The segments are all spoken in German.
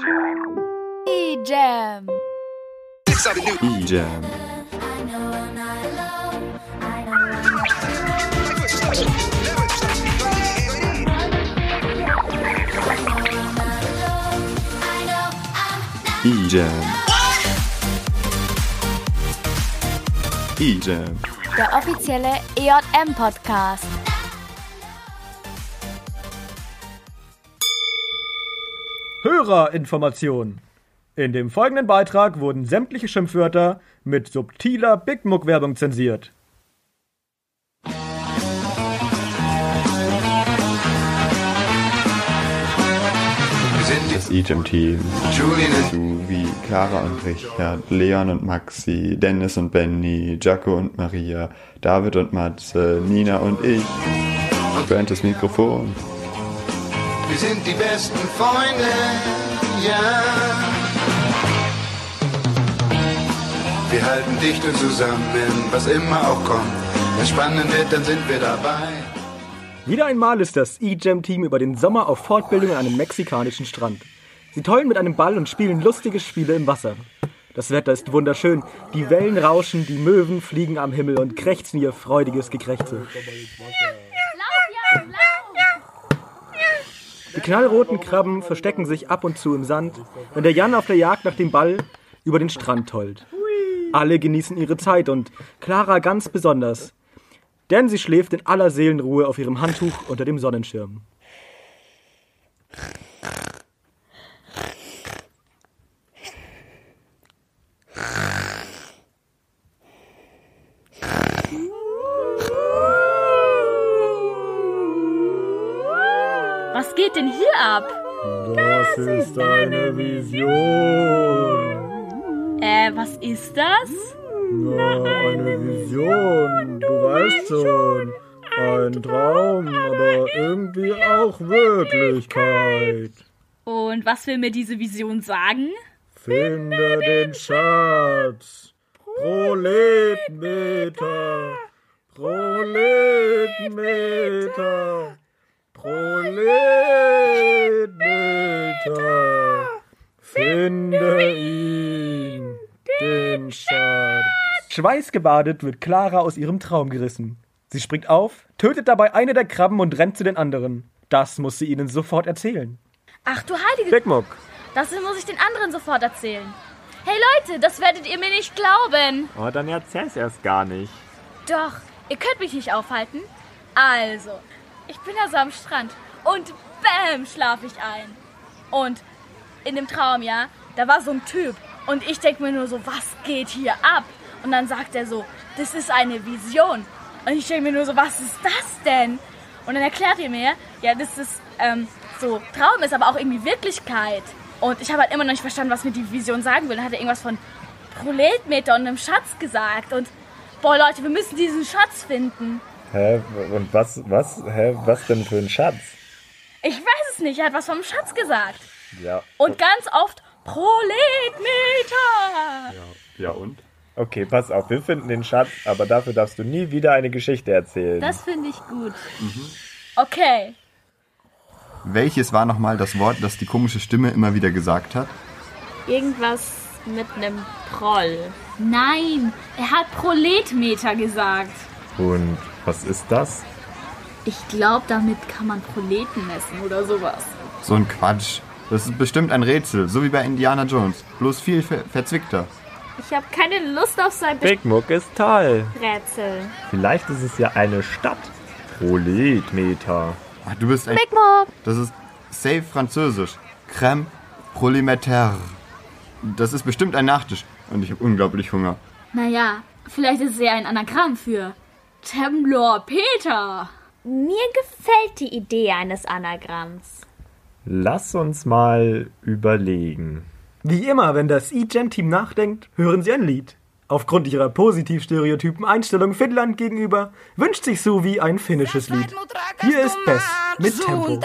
E-Jam. E-Jam. E-Jam. E-Jam. Der offizielle EJM-Podcast. Hörerinformation. In dem folgenden Beitrag wurden sämtliche Schimpfwörter mit subtiler Big Muck Werbung zensiert. Wir sind Das die Julian und So wie Clara und Richard, Leon und Maxi, Dennis und Benny, Jaco und Maria, David und Matze, Nina und ich. Bernd das Mikrofon. Wir sind die besten Freunde, ja. Wir halten dicht und zusammen, was immer auch kommt. Wenn spannend wird, dann sind wir dabei. Wieder einmal ist das E-Jam-Team über den Sommer auf Fortbildung an einem mexikanischen Strand. Sie tollen mit einem Ball und spielen lustige Spiele im Wasser. Das Wetter ist wunderschön, die Wellen rauschen, die Möwen fliegen am Himmel und krächzen ihr freudiges Gekrächze. Die knallroten Krabben verstecken sich ab und zu im Sand, wenn der Jan auf der Jagd nach dem Ball über den Strand tollt. Alle genießen ihre Zeit und Clara ganz besonders, denn sie schläft in aller Seelenruhe auf ihrem Handtuch unter dem Sonnenschirm. Was geht denn hier ab? Das ist eine Vision. Äh, was ist das? Na, eine Vision. Du weißt schon. Ein Traum, aber irgendwie auch Wirklichkeit. Und was will mir diese Vision sagen? Finde den Schatz. Proletmeter. Proletmeter. Proletmeter. Finde ihn, den Schatz. Schweißgebadet wird Clara aus ihrem Traum gerissen. Sie springt auf, tötet dabei eine der Krabben und rennt zu den anderen. Das muss sie ihnen sofort erzählen. Ach du heilige... Big Muck. Das muss ich den anderen sofort erzählen. Hey Leute, das werdet ihr mir nicht glauben. Oh, dann erzähl's erst gar nicht. Doch, ihr könnt mich nicht aufhalten. Also, ich bin da so am Strand und bäm, schlaf ich ein. Und in dem Traum, ja, da war so ein Typ. Und ich denk mir nur so, was geht hier ab? Und dann sagt er so, das ist eine Vision. Und ich denke mir nur so, was ist das denn? Und dann erklärt er mir, ja, das ist ähm, so, Traum ist aber auch irgendwie Wirklichkeit. Und ich habe halt immer noch nicht verstanden, was mir die Vision sagen will. Dann hat er irgendwas von Proletmeter und einem Schatz gesagt. Und boah, Leute, wir müssen diesen Schatz finden. Hä? Und was, was, hä? Was denn für ein Schatz? Ich weiß es nicht, er hat was vom Schatz gesagt. Ja. Und ganz oft Proletmeter. Ja, und? Okay, pass auf, wir finden den Schatz, aber dafür darfst du nie wieder eine Geschichte erzählen. Das finde ich gut. Okay. Welches war nochmal das Wort, das die komische Stimme immer wieder gesagt hat? Irgendwas mit einem Proll. Nein, er hat Proletmeter gesagt. Und was ist das? Ich glaube, damit kann man Proleten messen oder sowas. So ein Quatsch. Das ist bestimmt ein Rätsel, so wie bei Indiana Jones. Bloß viel ver verzwickter. Ich habe keine Lust auf sein Big Muck ist toll. Rätsel. Vielleicht ist es ja eine Stadt. Proletmeter. Ach, du bist ein... Big Muck. Das ist safe französisch. Crème prolimetaire. Das ist bestimmt ein Nachtisch. Und ich habe unglaublich Hunger. Naja, vielleicht ist es ja ein Anagramm für Temlor Peter. Mir gefällt die Idee eines Anagramms. Lass uns mal überlegen. Wie immer, wenn das E-Jam-Team nachdenkt, hören sie ein Lied. Aufgrund ihrer positiv stereotypen Einstellung Finnland gegenüber wünscht sich Suvi ein finnisches Lied. Hier ist Bess mit Tempo.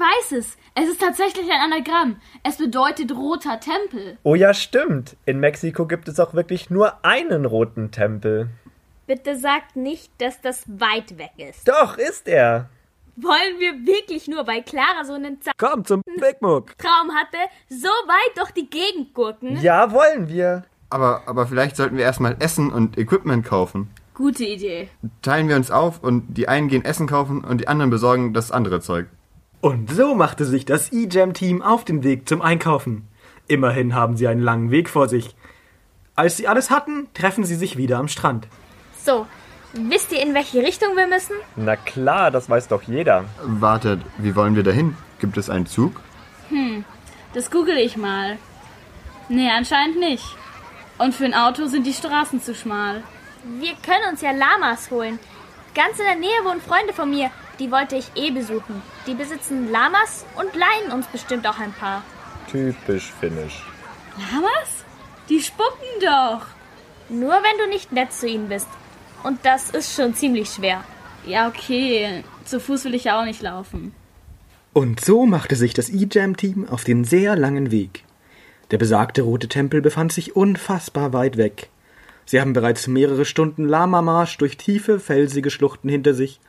Weiß es. Es ist tatsächlich ein Anagramm. Es bedeutet roter Tempel. Oh ja, stimmt. In Mexiko gibt es auch wirklich nur einen roten Tempel. Bitte sagt nicht, dass das weit weg ist. Doch, ist er. Wollen wir wirklich nur, weil Clara so einen Za Komm zum Big Muck. Traum hatte, so weit durch die Gegend gurken? Ja, wollen wir. Aber, aber vielleicht sollten wir erstmal Essen und Equipment kaufen. Gute Idee. Teilen wir uns auf und die einen gehen Essen kaufen und die anderen besorgen das andere Zeug. Und so machte sich das E-Jam-Team auf den Weg zum Einkaufen. Immerhin haben sie einen langen Weg vor sich. Als sie alles hatten, treffen sie sich wieder am Strand. So, wisst ihr, in welche Richtung wir müssen? Na klar, das weiß doch jeder. Wartet, wie wollen wir dahin? Gibt es einen Zug? Das google ich mal. Nee, anscheinend nicht. Und für ein Auto sind die Straßen zu schmal. Wir können uns ja Lamas holen. Ganz in der Nähe wohnen Freunde von mir. Die wollte ich eh besuchen. Die besitzen Lamas und leihen uns bestimmt auch ein paar. Typisch finnisch. Lamas? Die spucken doch. Nur wenn du nicht nett zu ihnen bist. Und das ist schon ziemlich schwer. Ja, okay. Zu Fuß will ich ja auch nicht laufen. Und so machte sich das E-Jam-Team auf den sehr langen Weg. Der besagte rote Tempel befand sich unfassbar weit weg. Sie haben bereits mehrere Stunden Lama-Marsch durch tiefe, felsige Schluchten hinter sich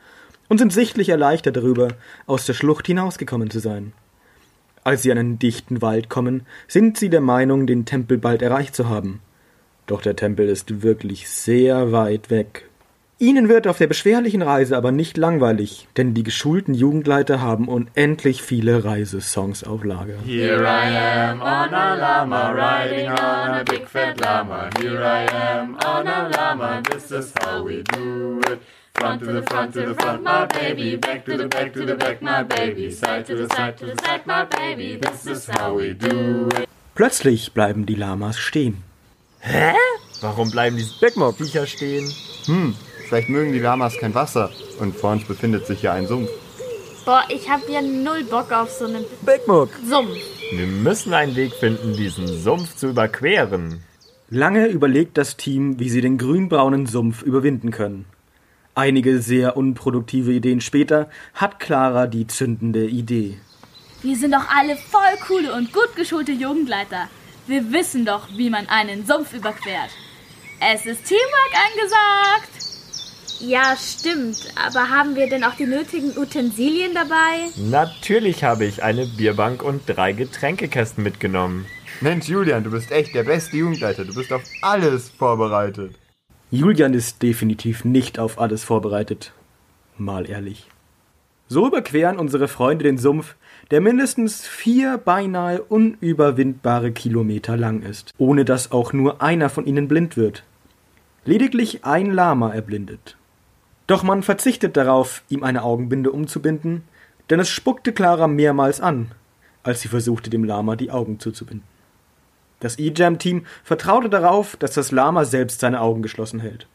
und sind sichtlich erleichtert darüber, aus der Schlucht hinausgekommen zu sein. Als sie an einen dichten Wald kommen, sind sie der Meinung, den Tempel bald erreicht zu haben. Doch der Tempel ist wirklich sehr weit weg. Ihnen wird auf der beschwerlichen Reise aber nicht langweilig, denn die geschulten Jugendleiter haben unendlich viele Reisesongs auf Lager. Here I am on a llama, riding on a big fat llama. Here I am on a llama, this is how we do it. Front to the front to the front, my baby. Back to the back to the back, my baby. Side to the side to the side, my baby. This is how we do it. Plötzlich bleiben die Lamas stehen. Warum bleiben diese Big Mob Viecher stehen? Hm, vielleicht mögen die Lamas kein Wasser und vor uns befindet sich ja ein Sumpf. Boah, ich hab ja null Bock auf so einen Big Muck! Sumpf. Wir müssen einen Weg finden, diesen Sumpf zu überqueren. Lange überlegt das Team, wie sie den grünbraunen Sumpf überwinden können. Einige sehr unproduktive Ideen später hat Clara die zündende Idee. Wir sind doch alle voll coole und gut geschulte Jugendleiter. Wir wissen doch, wie man einen Sumpf überquert. Es ist Teamwork angesagt. Ja, stimmt. Aber haben wir denn auch die nötigen Utensilien dabei? Natürlich habe ich eine Bierbank und drei Getränkekästen mitgenommen. Mensch, Julian, du bist echt der beste Jugendleiter. Du bist auf alles vorbereitet. Julian ist definitiv nicht auf alles vorbereitet. Mal ehrlich. So überqueren unsere Freunde den Sumpf, der mindestens vier beinahe unüberwindbare Kilometer lang ist, ohne dass auch nur einer von ihnen blind wird. Lediglich ein Lama erblindet. Doch man verzichtet darauf, ihm eine Augenbinde umzubinden, denn es spuckte Clara mehrmals an, als sie versuchte, dem Lama die Augen zuzubinden. Das E-Jam-Team vertraute darauf, dass das Lama selbst seine Augen geschlossen hält.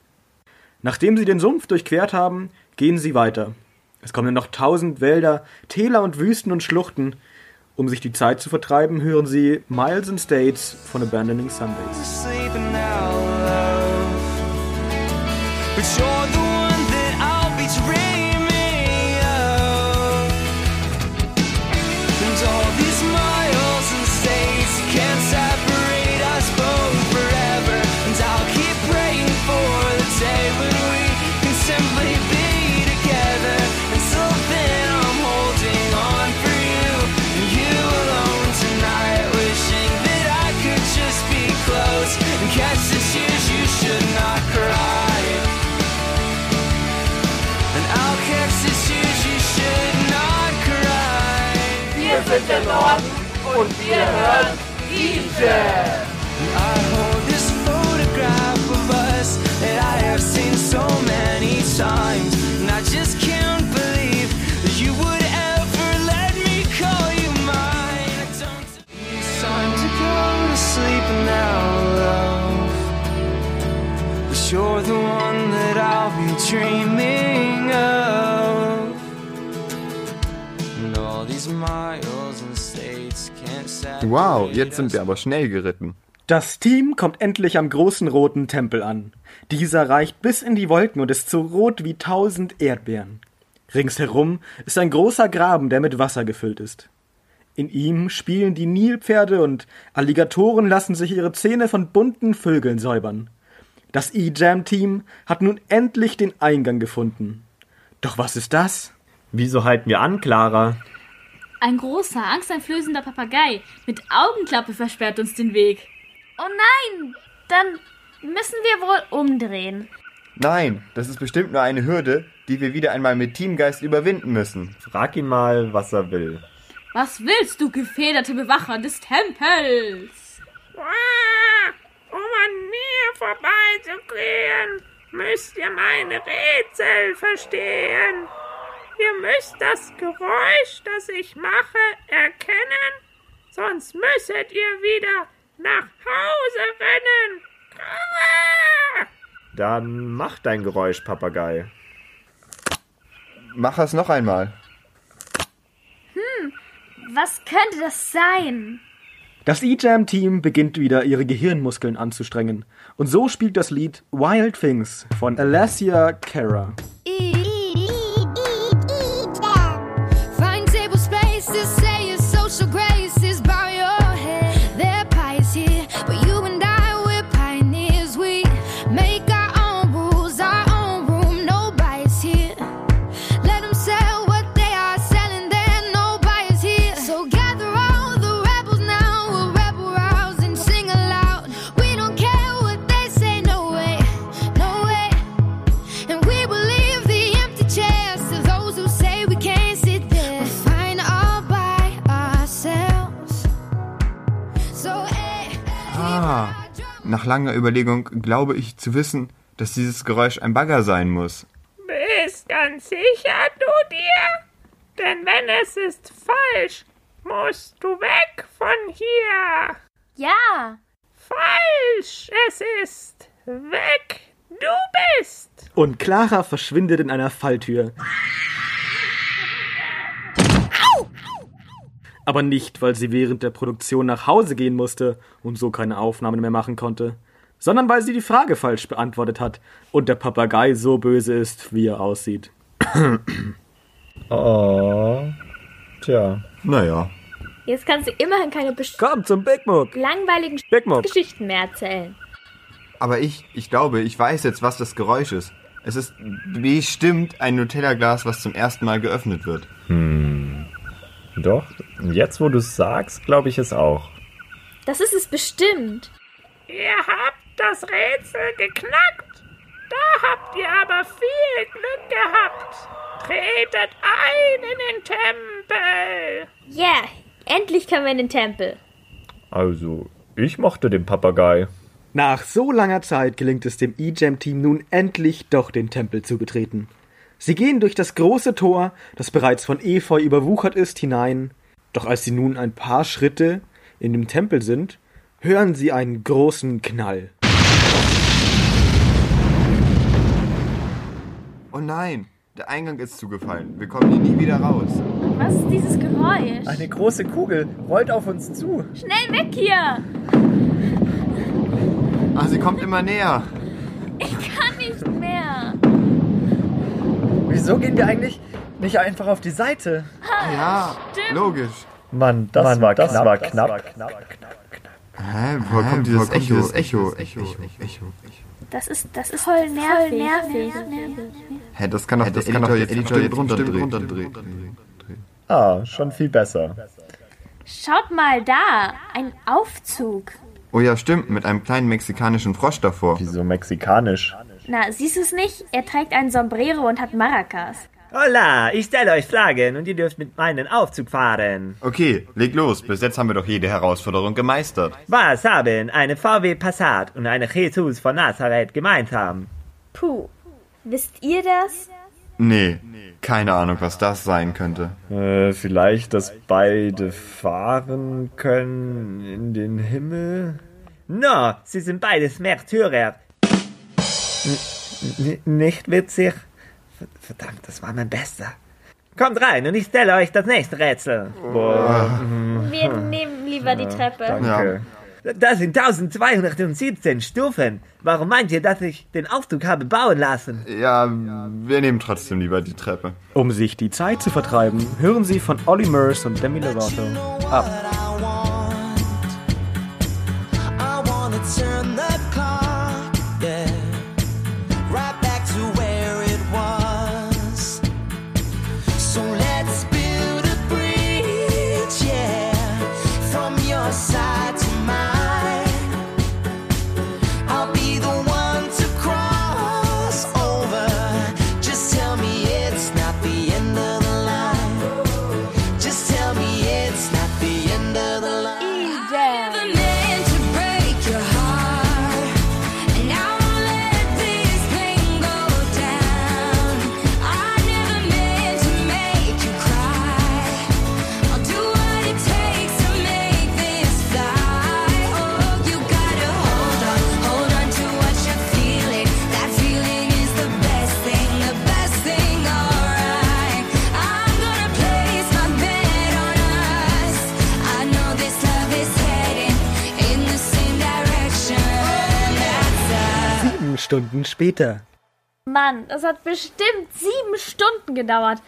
Nachdem sie den Sumpf durchquert haben, gehen sie weiter. Es kommen noch tausend Wälder, Täler und Wüsten und Schluchten. Um sich die Zeit zu vertreiben, hören sie Miles and States von Abandoning Sundays. Der und wir hören E-Jam. I hold this photograph of us that I have seen so many times. And I just can't believe that you would ever let me call you mine. It's time to go to sleep now, love. But you're the one that I'll be dreaming of. And all these miles Wow, jetzt sind wir aber schnell geritten. Das Team kommt endlich am großen roten Tempel an. Dieser reicht bis in die Wolken und ist so rot wie tausend Erdbeeren. Ringsherum ist ein großer Graben, der mit Wasser gefüllt ist. In ihm spielen die Nilpferde und Alligatoren lassen sich ihre Zähne von bunten Vögeln säubern. Das E-Jam-Team hat nun endlich den Eingang gefunden. Doch was ist das? Wieso halten wir an, Clara? Ein großer, angsteinflößender Papagei mit Augenklappe versperrt uns den Weg. Oh nein! Dann müssen wir wohl umdrehen. Nein, das ist bestimmt nur eine Hürde, die wir wieder einmal mit Teamgeist überwinden müssen. Frag ihn mal, was er will. Was willst du, gefederte Bewacher des Tempels? Um an mir vorbeizugehen, müsst ihr meine Rätsel verstehen. Ihr müsst das Geräusch, das ich mache, erkennen, sonst müsstet ihr wieder nach Hause rennen. Ah! Dann mach dein Geräusch, Papagei. Mach es noch einmal. Was könnte das sein? Das E-Jam-Team beginnt wieder ihre Gehirnmuskeln anzustrengen. Und so spielt das Lied Wild Things von Alessia Cara. Nach langer Überlegung glaube ich zu wissen, dass dieses Geräusch ein Bagger sein muss. Bist ganz sicher, du dir? Denn wenn es ist falsch, musst du weg von hier. Ja, Falsch, es ist weg. Du bist. Und Clara verschwindet in einer Falltür. Aber nicht, weil sie während der Produktion nach Hause gehen musste und so keine Aufnahmen mehr machen konnte, sondern weil sie die Frage falsch beantwortet hat und der Papagei so böse ist, wie er aussieht. Oh. Tja. Naja. jetzt kannst du immerhin keine best- Komm zum Big Muck! langweiligen Big Muck! Geschichten mehr erzählen. Aber ich, ich glaube, ich weiß jetzt, was das Geräusch ist. Es ist bestimmt ein Nutella-Glas, was zum ersten Mal geöffnet wird. Doch, jetzt wo du es sagst, glaube ich es auch. Das ist es bestimmt. Ihr habt das Rätsel geknackt. Da habt ihr aber viel Glück gehabt. Tretet ein in den Tempel. Yeah, endlich können wir in den Tempel. Also, ich mochte den Papagei. Nach so langer Zeit gelingt es dem E-Jam-Team nun endlich doch den Tempel zu betreten. Sie gehen durch das große Tor, das bereits von Efeu überwuchert ist, hinein. Doch als sie nun ein paar Schritte in dem Tempel sind, hören sie einen großen Knall. Oh nein, der Eingang ist zugefallen. Wir kommen hier nie wieder raus. Was ist dieses Geräusch? Eine große Kugel rollt auf uns zu. Schnell weg hier! Ah, sie kommt immer näher. Kann nicht mehr. Wieso gehen wir eigentlich nicht einfach auf die Seite? Ja, logisch. Mann, das, war, das war knapp. Hä, woher kommt dieses Echo? Dieses Echo, Echo, Echo, Echo. Das ist, das ist voll nervig. nervig. Hä, das kann doch, das kann doch der Editor jetzt runterdrehen. runterdrehen. Ah, schon viel besser. Schaut mal da, ein Aufzug. Oh ja, stimmt, mit einem kleinen mexikanischen Frosch davor. Wieso mexikanisch? Na, siehst du es nicht? Er trägt ein Sombrero und hat Maracas. Hola, ich stelle euch Fragen und ihr dürft mit meinem Aufzug fahren. Okay, leg los. Bis jetzt haben wir doch jede Herausforderung gemeistert. Was haben eine VW Passat und eine Jesus von Nazareth gemeinsam? Puh, wisst ihr das? Nee, keine Ahnung, was das sein könnte. Äh, vielleicht, dass beide fahren können in den Himmel? No, sie sind beides Märtyrer. N nicht witzig? Verdammt, das war mein Bester. Kommt rein und ich stelle euch das nächste Rätsel. Boah, Wir nehmen lieber die Treppe. danke. Das sind 1217 Stufen. Warum meint ihr, dass ich den Aufzug habe bauen lassen? Ja, wir nehmen trotzdem lieber die Treppe. Um sich die Zeit zu vertreiben, hören Sie von Olly Murs und Demi Lovato ab. Turn the Stunden später. Mann, das hat bestimmt sieben Stunden gedauert.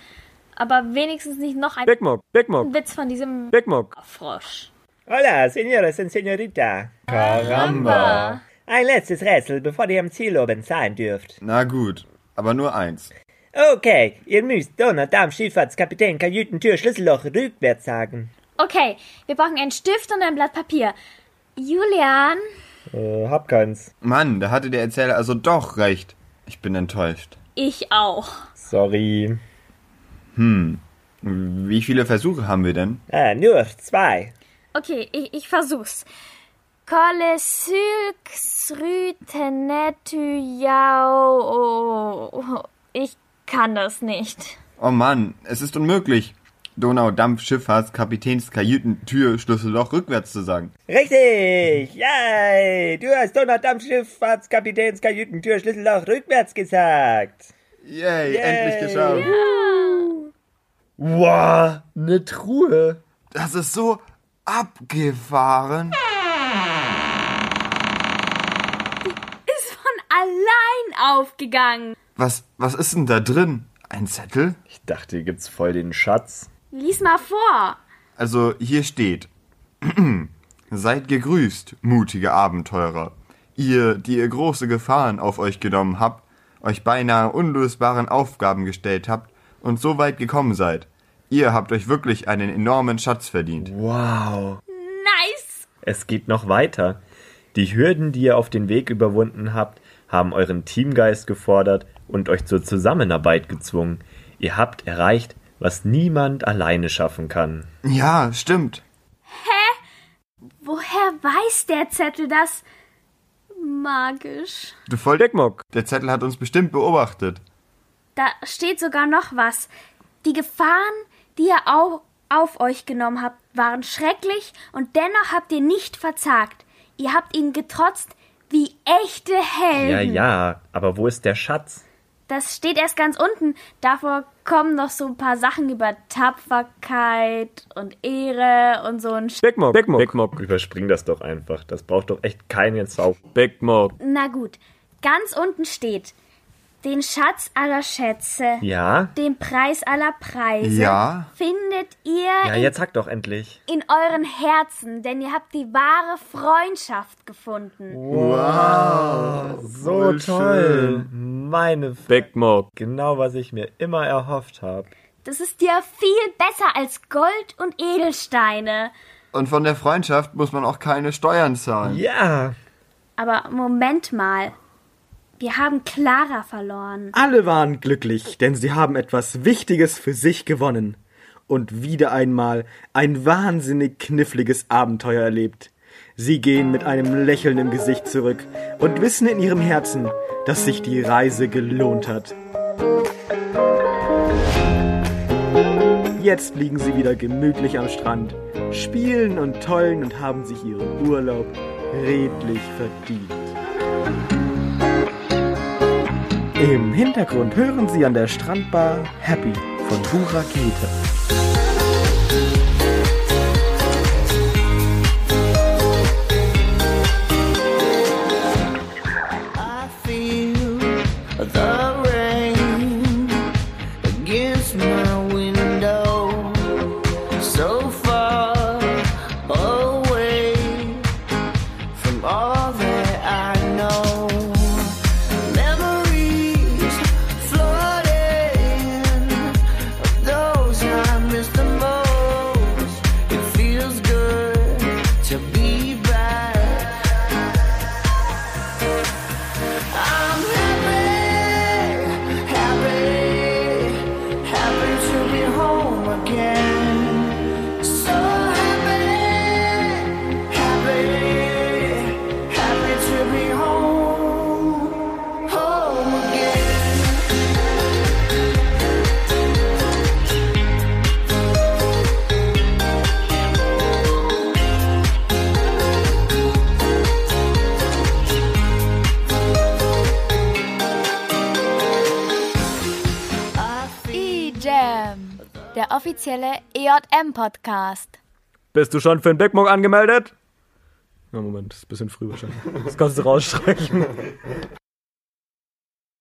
Aber wenigstens nicht noch ein Big Mock, Big Mock, Witz von diesem Big Mock. Frosch. Hola, Senores und Senorita. Caramba. Ein letztes Rätsel, bevor ihr am Ziel oben sein dürft. Na gut, aber nur eins. Okay, ihr müsst Donner, Darm, Schifffahrtskapitän, Kajütentür, Schlüsselloch rückwärts sagen. Okay, wir brauchen einen Stift und ein Blatt Papier. Julian, Äh, hab keins. Mann, da hatte der Erzähler also doch recht. Ich bin enttäuscht. ich auch. Sorry. Hm. Wie viele Versuche haben wir denn? Ah, nur zwei. Okay, ich, ich versuch's. Kolesylx rütenetu jau. Ich kann das nicht. Oh Mann, es ist unmöglich. Donau, Dampf, Schifffahrts, Kapitäns, Kajüten, Tür, Schlüsselloch rückwärts zu sagen. Richtig! Yay! Du hast Donner, Dampf, Schifffahrtskapitäns, Kajütentür, Schlüsselloch rückwärts gesagt. Yay, endlich geschafft. Wow, eine Truhe. Das ist so abgefahren. Ist von allein aufgegangen. Was, was ist denn da drin? Ein Zettel? Ich dachte, hier gibt's voll den Schatz. Lies mal vor. Also hier steht. Seid gegrüßt, mutige Abenteurer. Ihr, die ihr große Gefahren auf euch genommen habt, euch beinahe unlösbaren Aufgaben gestellt habt und so weit gekommen seid. Ihr habt euch wirklich einen enormen Schatz verdient. Wow. Nice. Es geht noch weiter. Die Hürden, die ihr auf den Weg überwunden habt, haben euren Teamgeist gefordert und euch zur Zusammenarbeit gezwungen. Ihr habt erreicht, was niemand alleine schaffen kann. Ja, stimmt. Woher weiß der Zettel das? Magisch. Du voll Dickmock. Der Zettel hat uns bestimmt beobachtet. Da steht sogar noch was. Die Gefahren, die ihr au auf euch genommen habt, waren schrecklich und dennoch habt ihr nicht verzagt. Ihr habt ihnen getrotzt wie echte Helden. Ja, ja, aber wo ist der Schatz? Das steht erst ganz unten. Davor kommen noch so ein paar Sachen über Tapferkeit und Ehre und so ein Sch Big Mock, Big Mock, Big Mock, Überspring das doch einfach. Das braucht doch echt keinen Zauber. Big Mock. Na gut. Ganz unten steht den Schatz aller Schätze, Ja? den Preis aller Preise Ja? findet ihr Ja, in, jetzt sag doch endlich. in euren Herzen, denn ihr habt die wahre Freundschaft gefunden. So Voll toll. Meine F Big Mock. Genau, was ich mir immer erhofft habe. Das ist ja viel besser als Gold und Edelsteine. Und von der Freundschaft muss man auch keine Steuern zahlen. Ja. Aber Moment mal. Wir haben Clara verloren. Alle waren glücklich, denn sie haben etwas Wichtiges für sich gewonnen. Und wieder einmal ein wahnsinnig kniffliges Abenteuer erlebt. Sie gehen mit einem Lächeln im Gesicht zurück und wissen in ihrem Herzen, dass sich die Reise gelohnt hat. Jetzt liegen sie wieder gemütlich am Strand, spielen und tollen und haben sich ihren Urlaub redlich verdient. Im Hintergrund hören Sie an der Strandbar Happy von Burakete. der offizielle EJM-Podcast. Bist du schon für den Mug angemeldet? Ja, Moment, ist ein bisschen früh wahrscheinlich. Das kannst du rausstreichen.